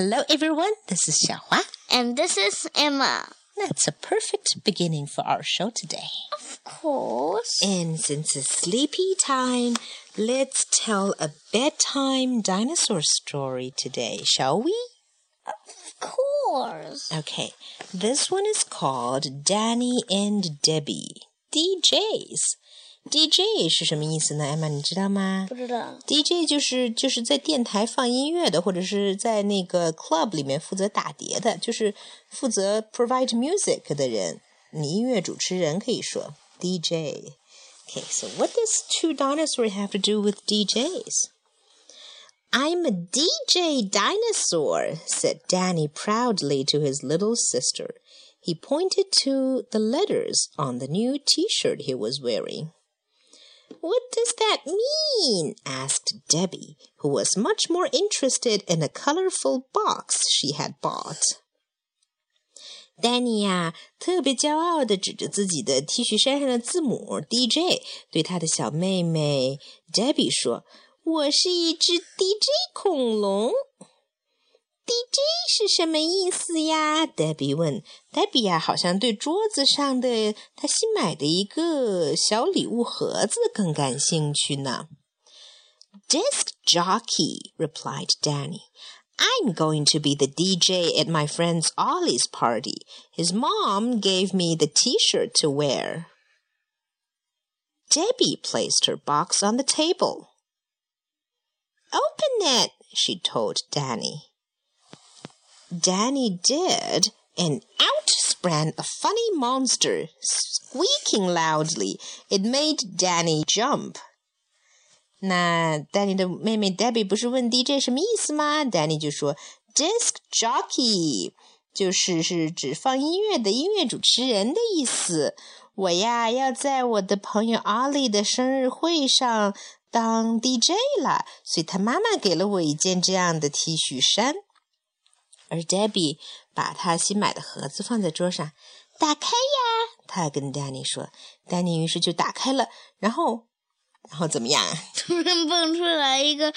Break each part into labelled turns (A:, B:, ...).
A: Hello, everyone. This is Xiaohua.
B: And this is Emma.
A: That's a perfect beginning for our show today.
B: Of course.
A: And since it's sleepy time, let's tell a bedtime dinosaur story today, shall we?
B: Of course.
A: Okay, this one is called Danny and Debbie, DJs. DJ 是什么意思呢？艾玛，你知道吗？
B: 不知道。
A: DJ 就是就是在电台放音乐的，或者是在那个 club 里面负责打碟的，就是负责 provide music 的人。你音乐主持人可以说 DJ。Okay, so what does two dinosaurs have to do with DJs? I'm a DJ dinosaur, said Danny proudly to his little sister. He pointed to the letters on the new t-shirt he was wearing. What does that mean? asked Debbie, who was much more interested in a colorful box she had bought. Danny 呀，特别骄傲地指着自己的 T 恤衫上的字母 DJ，对他的小妹妹 Debbie 说：“我是一只 DJ 恐龙。” DJ 是什么意思呀？Debbie 问。Debbie 呀，好像对桌子上的她新买的一个小礼物盒子更感兴趣呢。Disc jockey, replied Danny. I'm going to be the DJ at my friend Ollie's party. His mom gave me the t-shirt to wear. Debbie placed her box on the table. Open it, she told Danny. Danny did, and out sprang a funny monster, squeaking loudly. It made Danny jump. 那 Danny 的妹妹 Debbie 不是问 DJ 什么意思吗？Danny 就说 disc jockey 就是是指放音乐的音乐主持人的意思。我呀要在我的朋友 Ollie 的生日会上当 DJ 了，所以他妈妈给了我一件这样的 T 恤衫。 而 Debbie 把他新买的盒子放在桌上，打开呀！她跟 Danny 说，Danny 于是就打开了，然后，然后怎么样？
B: 突然蹦出来一个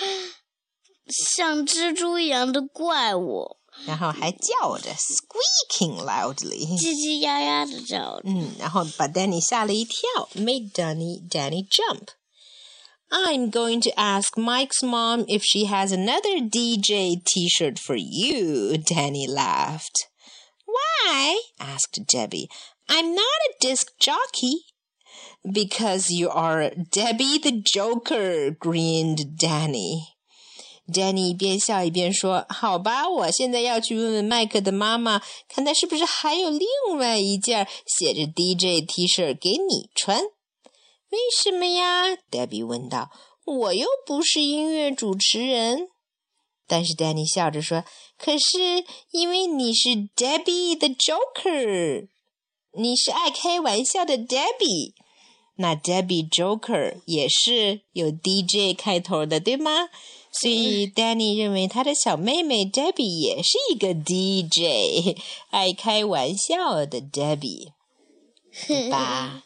B: 像蜘蛛一样的怪物，
A: 然后还叫着，squeaking loudly，
B: 叽叽呀呀的叫着，
A: 嗯，然后把 Danny 吓了一跳，made Danny Danny jump。I'm going to ask Mike's mom if she has another DJ t shirt for you, Danny laughed. Why? asked Debbie. I'm not a disc jockey. Because you are Debbie the Joker, grinned Danny. Danny 一边笑一边说：“好吧，我现在要去问问麦克的妈妈，看他是不是还有另外一件写着 DJ T 恤给你穿。” 为什么呀？Debbie 问道。我又不是音乐主持人。但是 Danny 笑着说：“可是因为你是 Debbie 的 Joker，你是爱开玩笑的 Debbie。那 Debbie Joker 也是有 DJ 开头的，对吗？所以 Danny 认为他的小妹妹 Debbie 也是一个 DJ，爱开玩笑的 Debbie，对吧？”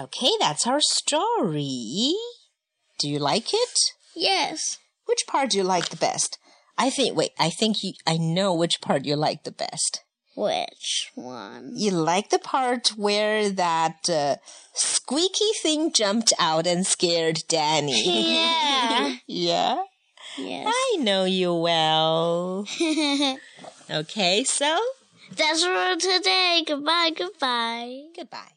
A: Okay, that's our story. Do you like it?
B: Yes.
A: Which part do you like the best? I think, wait, I think you, I know which part you like the best.
B: Which one?
A: You like the part where that uh, squeaky thing jumped out and scared Danny.
B: Yeah.
A: yeah?
B: Yes.
A: I know you well. okay, so?
B: That's for today. Goodbye, goodbye.
A: Goodbye.